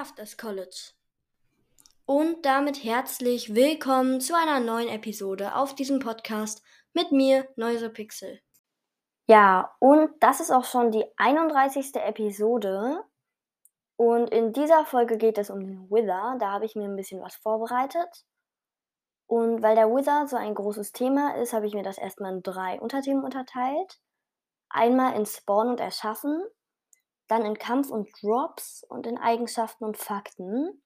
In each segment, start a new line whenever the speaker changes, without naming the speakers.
Crafters College. Und damit herzlich willkommen zu einer neuen Episode auf diesem Podcast mit mir, Pixel. Ja, und das ist auch schon die 31. Episode. Und in dieser Folge geht es um den Wither. Da habe ich mir ein bisschen was vorbereitet. Und weil der Wither so ein großes Thema ist, habe ich mir das erstmal in drei Unterthemen unterteilt. Einmal in Spawn und Erschaffen, dann in Kampf und Drops und in Eigenschaften und Fakten.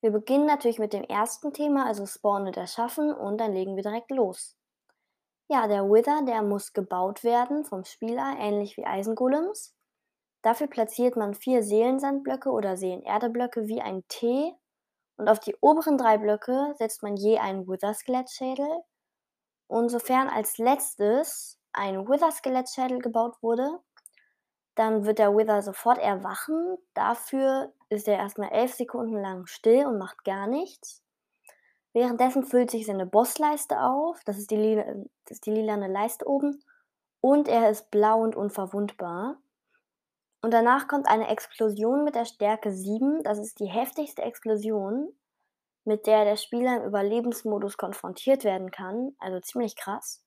Wir beginnen natürlich mit dem ersten Thema, also Spawn und Erschaffen, und dann legen wir direkt los. Ja, der Wither, der muss gebaut werden vom Spieler, ähnlich wie Eisengolems. Dafür platziert man vier Seelensandblöcke oder Seelenerde-Blöcke wie ein T und auf die oberen drei Blöcke setzt man je einen Wither-Skelettschädel. Und sofern als letztes ein Wither-Skelettschädel gebaut wurde, dann wird der Wither sofort erwachen. Dafür ist er erstmal elf Sekunden lang still und macht gar nichts. Währenddessen füllt sich seine Bossleiste auf. Das ist die, das ist die lilane Leiste oben. Und er ist blau und unverwundbar. Und danach kommt eine Explosion mit der Stärke 7. Das ist die heftigste Explosion, mit der der Spieler im Überlebensmodus konfrontiert werden kann. Also ziemlich krass.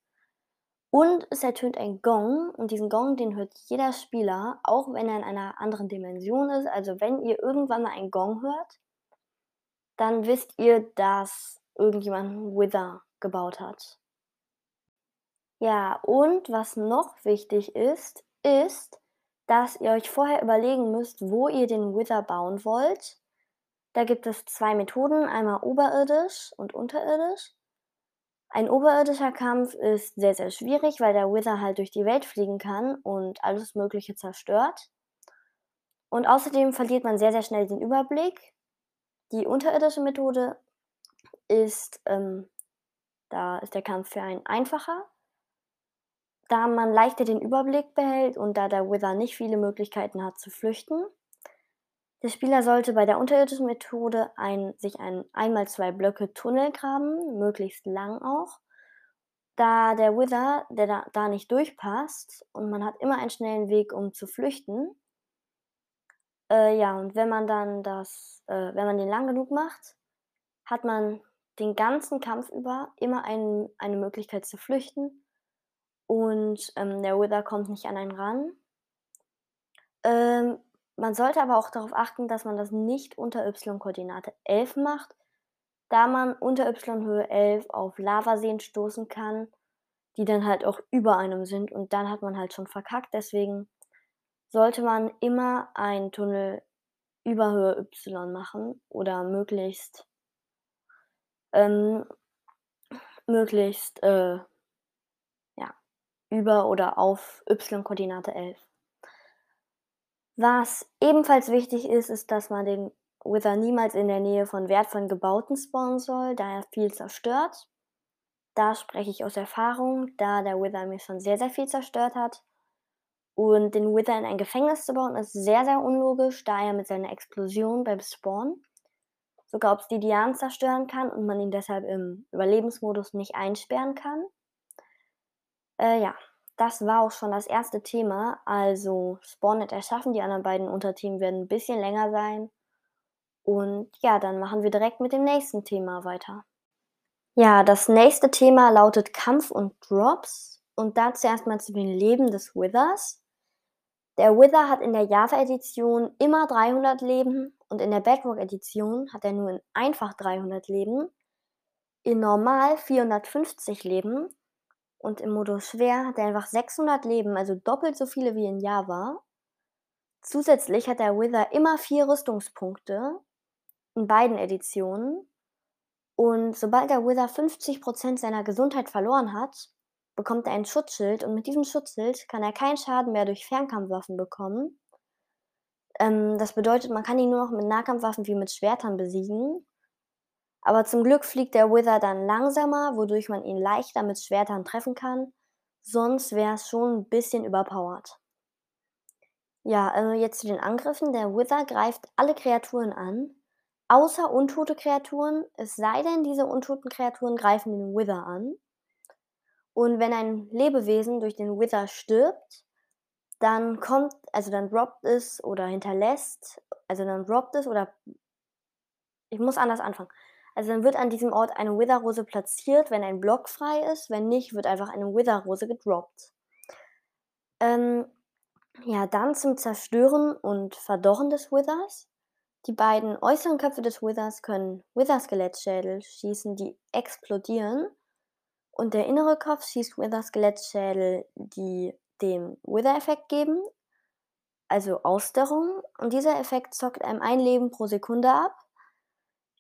Und es ertönt ein Gong und diesen Gong, den hört jeder Spieler, auch wenn er in einer anderen Dimension ist. Also wenn ihr irgendwann mal einen Gong hört, dann wisst ihr, dass irgendjemand Wither gebaut hat. Ja, und was noch wichtig ist, ist, dass ihr euch vorher überlegen müsst, wo ihr den Wither bauen wollt. Da gibt es zwei Methoden, einmal oberirdisch und unterirdisch. Ein oberirdischer Kampf ist sehr, sehr schwierig, weil der Wither halt durch die Welt fliegen kann und alles Mögliche zerstört. Und außerdem verliert man sehr, sehr schnell den Überblick. Die unterirdische Methode ist, ähm, da ist der Kampf für einen einfacher, da man leichter den Überblick behält und da der Wither nicht viele Möglichkeiten hat zu flüchten. Der Spieler sollte bei der unterirdischen Methode ein, sich ein einmal zwei Blöcke Tunnel graben, möglichst lang auch, da der Wither, der da, da nicht durchpasst und man hat immer einen schnellen Weg, um zu flüchten. Äh, ja, und wenn man dann das, äh, wenn man den lang genug macht, hat man den ganzen Kampf über immer ein, eine Möglichkeit zu flüchten und ähm, der Wither kommt nicht an einen ran. Ähm, man sollte aber auch darauf achten, dass man das nicht unter y-Koordinate 11 macht, da man unter y-Höhe 11 auf Lavaseen stoßen kann, die dann halt auch über einem sind und dann hat man halt schon verkackt. Deswegen sollte man immer einen Tunnel über Höhe y machen oder möglichst ähm, möglichst äh, ja, über oder auf y-Koordinate 11. Was ebenfalls wichtig ist, ist, dass man den Wither niemals in der Nähe von wertvollen Gebauten spawnen soll, da er viel zerstört. Da spreche ich aus Erfahrung, da der Wither mir schon sehr, sehr viel zerstört hat. Und den Wither in ein Gefängnis zu bauen, ist sehr, sehr unlogisch, da er mit seiner Explosion beim Spawn sogar Obsidian zerstören kann und man ihn deshalb im Überlebensmodus nicht einsperren kann. Äh, ja, das war auch schon das erste Thema. Also Spawnet erschaffen. Die anderen beiden Unterthemen werden ein bisschen länger sein. Und ja, dann machen wir direkt mit dem nächsten Thema weiter. Ja, das nächste Thema lautet Kampf und Drops. Und dazu erstmal zu den Leben des Withers. Der Wither hat in der Java-Edition immer 300 Leben und in der Bedrock-Edition hat er nur in einfach 300 Leben, in normal 450 Leben und im Modus schwer hat er einfach 600 Leben, also doppelt so viele wie in Java. Zusätzlich hat der Wither immer vier Rüstungspunkte in beiden Editionen. Und sobald der Wither 50% seiner Gesundheit verloren hat, bekommt er ein Schutzschild und mit diesem Schutzschild kann er keinen Schaden mehr durch Fernkampfwaffen bekommen. Ähm, das bedeutet, man kann ihn nur noch mit Nahkampfwaffen wie mit Schwertern besiegen. Aber zum Glück fliegt der Wither dann langsamer, wodurch man ihn leichter mit Schwertern treffen kann. Sonst wäre es schon ein bisschen überpowered. Ja, äh, jetzt zu den Angriffen. Der Wither greift alle Kreaturen an, außer untote Kreaturen, es sei denn, diese untoten Kreaturen greifen den Wither an. Und wenn ein Lebewesen durch den Wither stirbt, dann kommt, also dann droppt es oder hinterlässt, also dann droppt es oder ich muss anders anfangen. Also dann wird an diesem Ort eine Wither-Rose platziert, wenn ein Block frei ist. Wenn nicht, wird einfach eine Wither-Rose gedroppt. Ähm, ja, dann zum Zerstören und Verdorren des Withers. Die beiden äußeren Köpfe des Withers können Wither-Skelettschädel schießen, die explodieren. Und der innere Kopf schießt Wither-Skelettschädel, die dem Wither-Effekt geben, also Ausdauerung. Und dieser Effekt zockt einem ein Leben pro Sekunde ab.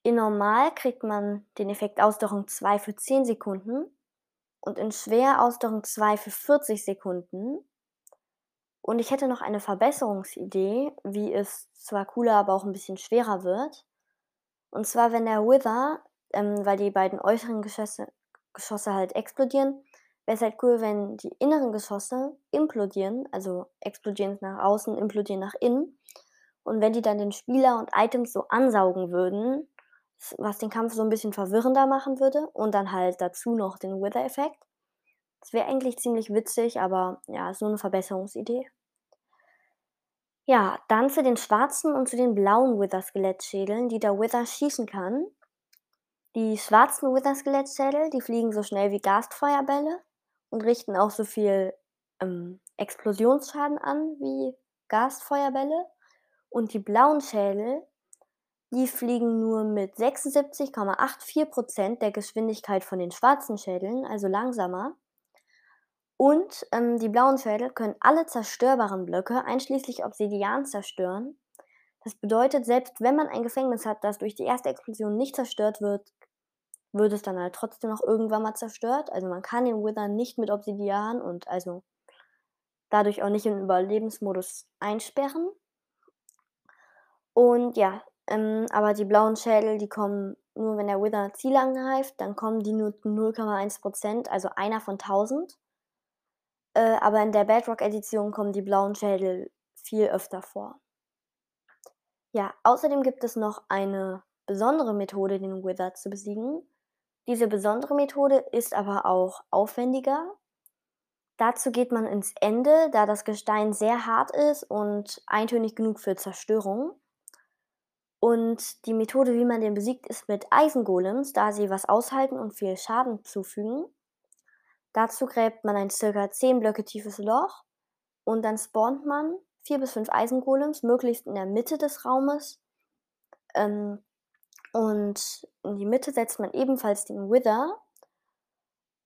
In Normal kriegt man den Effekt Ausdauerung 2 für 10 Sekunden und in Schwer Ausdauerung 2 für 40 Sekunden. Und ich hätte noch eine Verbesserungsidee, wie es zwar cooler, aber auch ein bisschen schwerer wird. Und zwar, wenn der Wither, ähm, weil die beiden äußeren Geschosse, Geschosse halt explodieren, wäre es halt cool, wenn die inneren Geschosse implodieren, also explodieren nach außen, implodieren nach innen. Und wenn die dann den Spieler und Items so ansaugen würden, was den Kampf so ein bisschen verwirrender machen würde und dann halt dazu noch den Wither-Effekt. Das wäre eigentlich ziemlich witzig, aber ja, ist nur eine Verbesserungsidee. Ja, dann zu den schwarzen und zu den blauen Wither-Skelettschädeln, die der Wither schießen kann. Die schwarzen Wither-Skelettschädel, die fliegen so schnell wie Gasfeuerbälle und richten auch so viel ähm, Explosionsschaden an wie Gasfeuerbälle. Und die blauen Schädel, die fliegen nur mit 76,84% der Geschwindigkeit von den schwarzen Schädeln, also langsamer. Und ähm, die blauen Schädel können alle zerstörbaren Blöcke, einschließlich Obsidian, zerstören. Das bedeutet, selbst wenn man ein Gefängnis hat, das durch die erste Explosion nicht zerstört wird, wird es dann halt trotzdem noch irgendwann mal zerstört. Also man kann den Wither nicht mit Obsidian und also dadurch auch nicht im Überlebensmodus einsperren. Und ja, ähm, aber die blauen Schädel, die kommen nur, wenn der Wither Ziele angreift, dann kommen die nur 0,1%, also einer von 1000. Äh, aber in der Bedrock-Edition kommen die blauen Schädel viel öfter vor. Ja, außerdem gibt es noch eine besondere Methode, den Wither zu besiegen. Diese besondere Methode ist aber auch aufwendiger. Dazu geht man ins Ende, da das Gestein sehr hart ist und eintönig genug für Zerstörung. Und die Methode, wie man den besiegt, ist mit Eisengolems, da sie was aushalten und viel Schaden zufügen. Dazu gräbt man ein circa 10 Blöcke tiefes Loch und dann spawnt man 4 bis 5 Eisengolems, möglichst in der Mitte des Raumes. Ähm, und in die Mitte setzt man ebenfalls den Wither.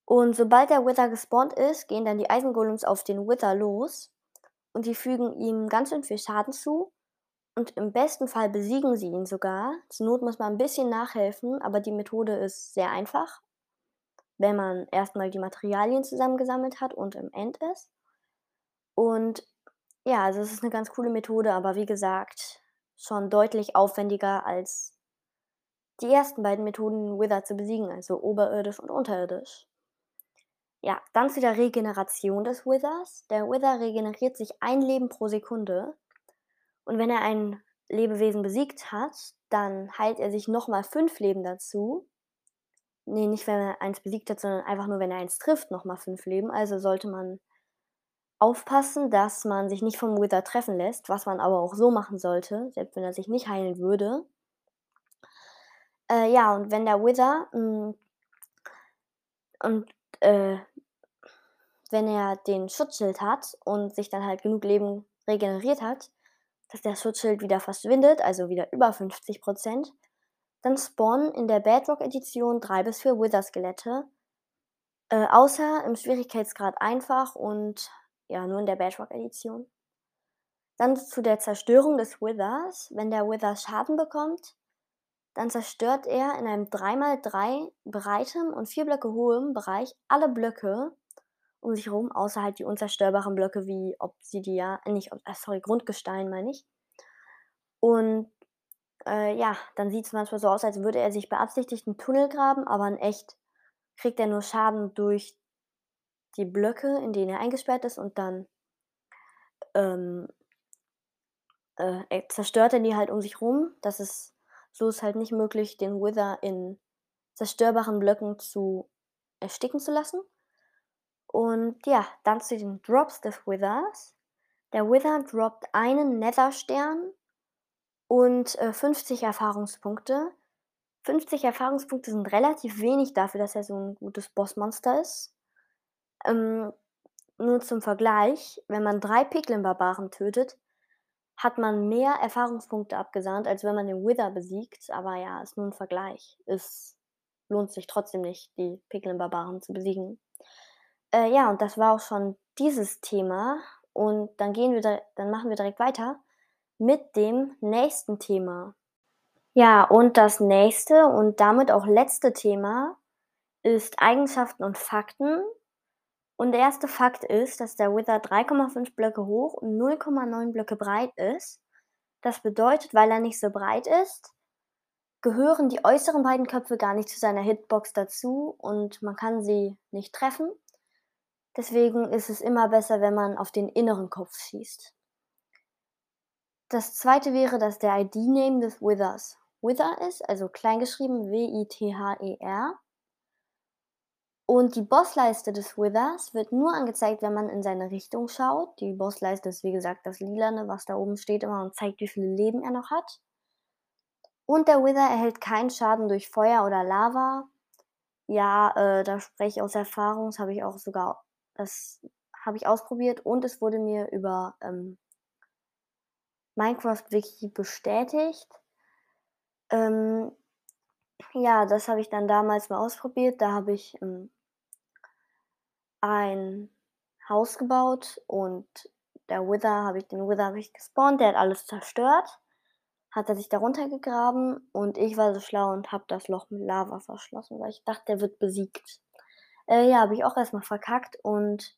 Und sobald der Wither gespawnt ist, gehen dann die Eisengolems auf den Wither los und die fügen ihm ganz schön viel Schaden zu und im besten Fall besiegen sie ihn sogar. Zur Not muss man ein bisschen nachhelfen, aber die Methode ist sehr einfach, wenn man erstmal die Materialien zusammengesammelt hat und im End ist. Und ja, also es ist eine ganz coole Methode, aber wie gesagt, schon deutlich aufwendiger als die ersten beiden Methoden, Wither zu besiegen, also oberirdisch und unterirdisch. Ja, dann zu der Regeneration des Withers. Der Wither regeneriert sich ein Leben pro Sekunde. Und wenn er ein Lebewesen besiegt hat, dann heilt er sich nochmal fünf Leben dazu. Nee, nicht wenn er eins besiegt hat, sondern einfach nur, wenn er eins trifft, nochmal fünf Leben. Also sollte man aufpassen, dass man sich nicht vom Wither treffen lässt, was man aber auch so machen sollte, selbst wenn er sich nicht heilen würde. Äh, ja, und wenn der Wither mh, hm, und äh, wenn er den Schutzschild hat und sich dann halt genug Leben regeneriert hat, dass der Schutzschild wieder verschwindet, also wieder über 50%. Dann spawnen in der Bedrock-Edition 3 bis 4 Wither-Skelette. Äh, außer im Schwierigkeitsgrad einfach und ja, nur in der Bedrock-Edition. Dann zu der Zerstörung des Withers. Wenn der Wither Schaden bekommt, dann zerstört er in einem 3x3 breitem und 4 Blöcke hohem Bereich alle Blöcke, um sich herum, außer halt die unzerstörbaren Blöcke wie Obsidian, äh, nicht, äh, sorry, Grundgestein meine ich. Und äh, ja, dann sieht es manchmal so aus, als würde er sich beabsichtigt einen Tunnel graben, aber in echt kriegt er nur Schaden durch die Blöcke, in denen er eingesperrt ist und dann ähm, äh, zerstört er die halt um sich rum. Das ist, so ist halt nicht möglich, den Wither in zerstörbaren Blöcken zu ersticken zu lassen. Und ja, dann zu den Drops des Withers. Der Wither droppt einen Nether-Stern und äh, 50 Erfahrungspunkte. 50 Erfahrungspunkte sind relativ wenig dafür, dass er so ein gutes Bossmonster ist. Ähm, nur zum Vergleich, wenn man drei Piglin-Barbaren tötet, hat man mehr Erfahrungspunkte abgesandt, als wenn man den Wither besiegt. Aber ja, ist nur ein Vergleich. Es lohnt sich trotzdem nicht, die Piglin-Barbaren zu besiegen. Äh, ja, und das war auch schon dieses Thema. Und dann gehen wir, dann machen wir direkt weiter mit dem nächsten Thema. Ja, und das nächste und damit auch letzte Thema ist Eigenschaften und Fakten. Und der erste Fakt ist, dass der Wither 3,5 Blöcke hoch und 0,9 Blöcke breit ist. Das bedeutet, weil er nicht so breit ist, gehören die äußeren beiden Köpfe gar nicht zu seiner Hitbox dazu und man kann sie nicht treffen. Deswegen ist es immer besser, wenn man auf den inneren Kopf schießt. Das zweite wäre, dass der ID-Name des Withers Wither ist, also kleingeschrieben W-I-T-H-E-R. Und die Bossleiste des Withers wird nur angezeigt, wenn man in seine Richtung schaut. Die Bossleiste ist wie gesagt das Lilane, was da oben steht immer und zeigt, wie viele Leben er noch hat. Und der Wither erhält keinen Schaden durch Feuer oder Lava. Ja, äh, da spreche ich aus Erfahrung, das habe ich auch sogar, das habe ich ausprobiert und es wurde mir über ähm, Minecraft Wiki bestätigt. Ähm, ja, das habe ich dann damals mal ausprobiert. Da habe ich ähm, ein Haus gebaut und der Wither habe ich, den Wither habe ich gespawnt, der hat alles zerstört, hat er sich darunter gegraben und ich war so schlau und habe das Loch mit Lava verschlossen, weil ich dachte, der wird besiegt. Äh, ja, habe ich auch erstmal verkackt und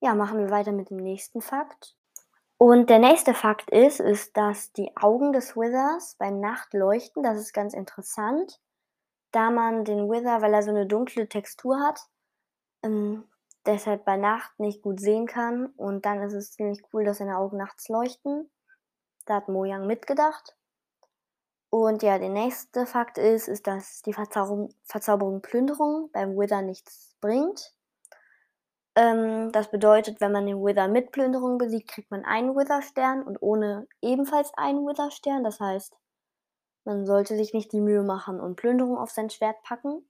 ja, machen wir weiter mit dem nächsten Fakt. Und der nächste Fakt ist, ist, dass die Augen des Withers bei Nacht leuchten. Das ist ganz interessant, da man den Wither, weil er so eine dunkle Textur hat, ähm, deshalb bei Nacht nicht gut sehen kann. Und dann ist es ziemlich cool, dass seine Augen nachts leuchten. Da hat Mojang mitgedacht. Und ja, der nächste Fakt ist, ist, dass die Verzauberung, Verzauberung Plünderung beim Wither nichts bringt. Ähm, das bedeutet, wenn man den Wither mit Plünderung besiegt, kriegt man einen Wither-Stern und ohne ebenfalls einen Wither-Stern. Das heißt, man sollte sich nicht die Mühe machen und Plünderung auf sein Schwert packen.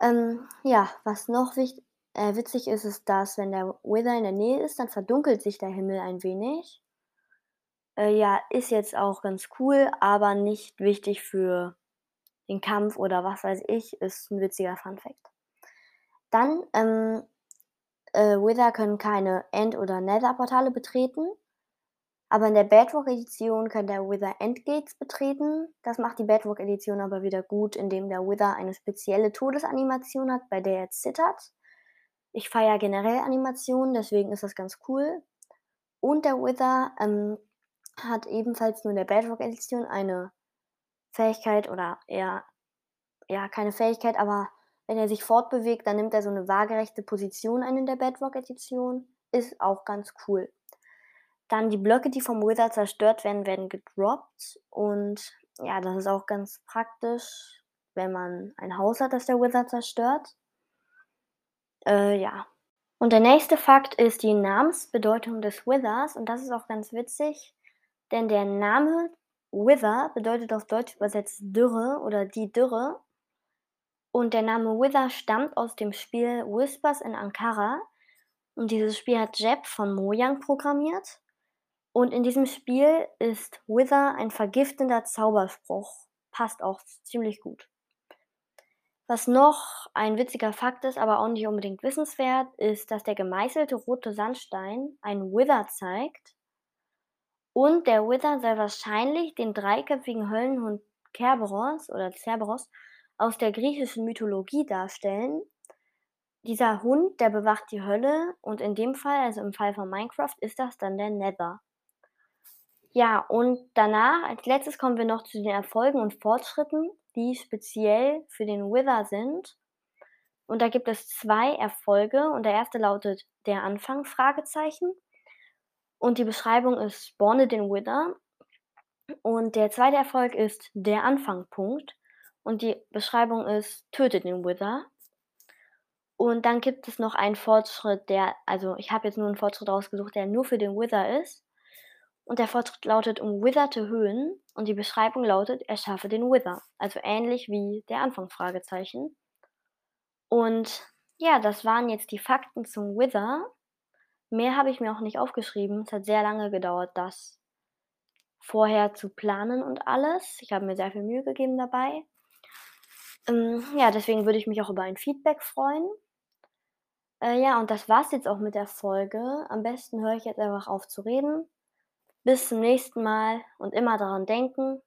Ähm, ja, was noch wichtig, äh, witzig ist, ist, dass wenn der Wither in der Nähe ist, dann verdunkelt sich der Himmel ein wenig. Äh, ja, ist jetzt auch ganz cool, aber nicht wichtig für den Kampf oder was weiß ich, ist ein witziger Funfact. Dann, ähm, äh, Wither können keine End- oder Nether-Portale betreten. Aber in der Bedrock-Edition kann der Wither Endgates betreten. Das macht die Bedrock-Edition aber wieder gut, indem der Wither eine spezielle Todesanimation hat, bei der er zittert. Ich feiere generell Animationen, deswegen ist das ganz cool. Und der Wither ähm, hat ebenfalls nur in der Bedrock-Edition eine Fähigkeit oder eher, ja, keine Fähigkeit, aber wenn er sich fortbewegt, dann nimmt er so eine waagerechte Position ein in der Bedrock-Edition. Ist auch ganz cool. Dann die Blöcke, die vom Wither zerstört werden, werden gedroppt. Und ja, das ist auch ganz praktisch, wenn man ein Haus hat, das der Wither zerstört. Äh, ja. Und der nächste Fakt ist die Namensbedeutung des Withers. Und das ist auch ganz witzig, denn der Name Wither bedeutet auf Deutsch übersetzt Dürre oder die Dürre. Und der Name Wither stammt aus dem Spiel Whispers in Ankara. Und dieses Spiel hat Jeb von Mojang programmiert. Und in diesem Spiel ist Wither ein vergiftender Zauberspruch. Passt auch ziemlich gut. Was noch ein witziger Fakt ist, aber auch nicht unbedingt wissenswert, ist, dass der gemeißelte rote Sandstein einen Wither zeigt. Und der Wither soll wahrscheinlich den dreiköpfigen Höllenhund Kerberos oder Cerberos aus der griechischen Mythologie darstellen. Dieser Hund, der bewacht die Hölle und in dem Fall, also im Fall von Minecraft, ist das dann der Nether. Ja, und danach, als letztes kommen wir noch zu den Erfolgen und Fortschritten, die speziell für den Wither sind. Und da gibt es zwei Erfolge und der erste lautet der Anfang, Fragezeichen. Und die Beschreibung ist Spawne den Wither. Und der zweite Erfolg ist der Anfang, Punkt. Und die Beschreibung ist, tötet den Wither. Und dann gibt es noch einen Fortschritt, der also, ich habe jetzt nur 'n Fortschritt rausgesucht, der nur für den Wither ist. Und der Fortschritt lautet: „Um witherte Höhen“ und die Beschreibung lautet: „Erschaffe den Wither“, also ähnlich wie der Anfang Fragezeichen. Und ja, das waren jetzt die Fakten zum Wither. Mehr habe ich mir auch nicht aufgeschrieben. Es hat sehr lange gedauert, das vorher zu planen und alles. Ich habe mir sehr viel Mühe gegeben dabei. Ähm, ja, deswegen würde ich mich auch über ein Feedback freuen. Äh, ja, und das war's jetzt auch mit der Folge. Am besten höre ich jetzt einfach auf zu reden. Bis zum nächsten Mal und immer daran denken